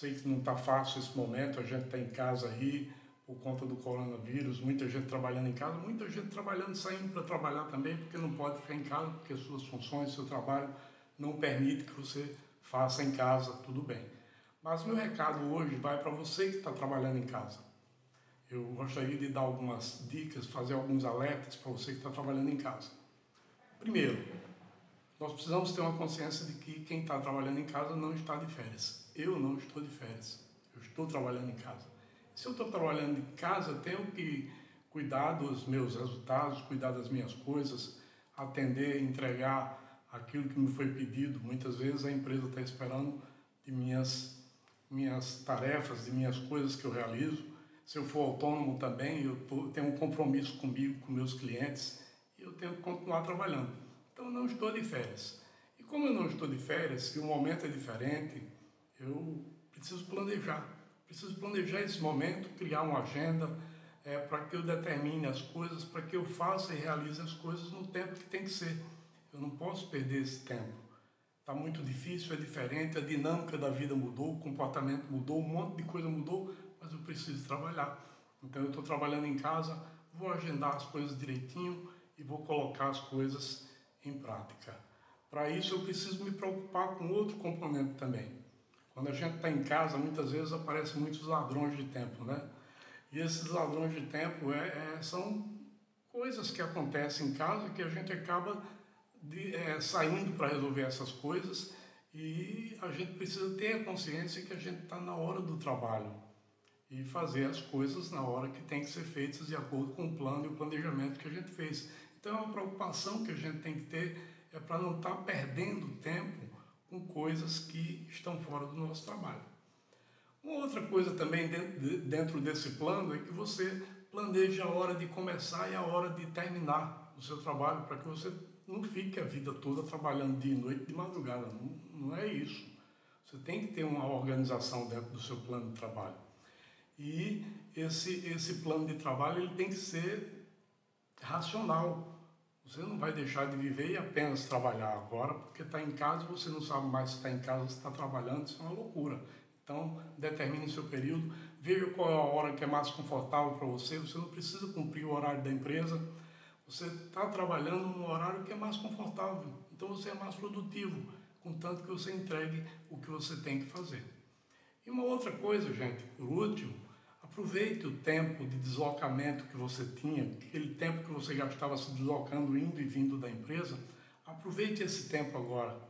Sei que não está fácil esse momento, a gente está em casa aí por conta do coronavírus, muita gente trabalhando em casa, muita gente trabalhando, saindo para trabalhar também, porque não pode ficar em casa, porque suas funções, seu trabalho não permite que você faça em casa, tudo bem. Mas meu recado hoje vai para você que está trabalhando em casa. Eu gostaria de dar algumas dicas, fazer alguns alertas para você que está trabalhando em casa. Primeiro, nós precisamos ter uma consciência de que quem está trabalhando em casa não está de férias. Eu não estou de férias. Eu estou trabalhando em casa. Se eu estou trabalhando em casa, tenho que cuidar dos meus resultados, cuidar das minhas coisas, atender, entregar aquilo que me foi pedido. Muitas vezes a empresa está esperando de minhas, minhas tarefas, de minhas coisas que eu realizo. Se eu for autônomo também, eu tenho um compromisso comigo, com meus clientes, e eu tenho que continuar trabalhando. Então não estou de férias. E como eu não estou de férias, e o momento é diferente, eu preciso planejar. Preciso planejar esse momento, criar uma agenda é, para que eu determine as coisas, para que eu faça e realize as coisas no tempo que tem que ser. Eu não posso perder esse tempo. Está muito difícil, é diferente, a dinâmica da vida mudou, o comportamento mudou, um monte de coisa mudou, mas eu preciso trabalhar. Então eu estou trabalhando em casa, vou agendar as coisas direitinho e vou colocar as coisas em prática. Para isso, eu preciso me preocupar com outro componente também. Quando a gente está em casa, muitas vezes aparecem muitos ladrões de tempo, né? E esses ladrões de tempo é, é, são coisas que acontecem em casa que a gente acaba de, é, saindo para resolver essas coisas e a gente precisa ter a consciência que a gente está na hora do trabalho e fazer as coisas na hora que tem que ser feitas de acordo com o plano e o planejamento que a gente fez. Então, a preocupação que a gente tem que ter é para não estar tá perdendo tempo com coisas que estão fora do nosso trabalho. Uma outra coisa também dentro desse plano é que você planeje a hora de começar e a hora de terminar o seu trabalho, para que você não fique a vida toda trabalhando dia e noite, de madrugada. Não, não é isso. Você tem que ter uma organização dentro do seu plano de trabalho. E esse, esse plano de trabalho ele tem que ser racional. Você não vai deixar de viver e apenas trabalhar agora, porque está em casa, você não sabe mais se está em casa, se está trabalhando, isso é uma loucura. Então, determine o seu período, veja qual é a hora que é mais confortável para você. Você não precisa cumprir o horário da empresa, você está trabalhando no horário que é mais confortável. Então, você é mais produtivo, contanto que você entregue o que você tem que fazer. E uma outra coisa, gente, por último, Aproveite o tempo de deslocamento que você tinha, aquele tempo que você gastava se deslocando, indo e vindo da empresa. Aproveite esse tempo agora.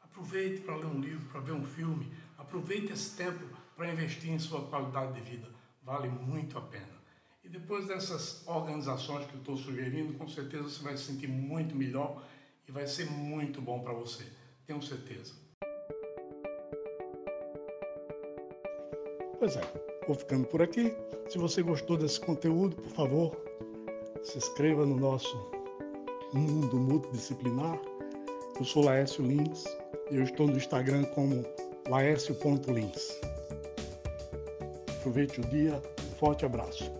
Aproveite para ler um livro, para ver um filme. Aproveite esse tempo para investir em sua qualidade de vida. Vale muito a pena. E depois dessas organizações que eu estou sugerindo, com certeza você vai se sentir muito melhor e vai ser muito bom para você. Tenho certeza. Pois é. Vou ficando por aqui. Se você gostou desse conteúdo, por favor, se inscreva no nosso mundo multidisciplinar. Eu sou Laércio Lins e eu estou no Instagram como laércio.lins. Aproveite o dia. Um forte abraço.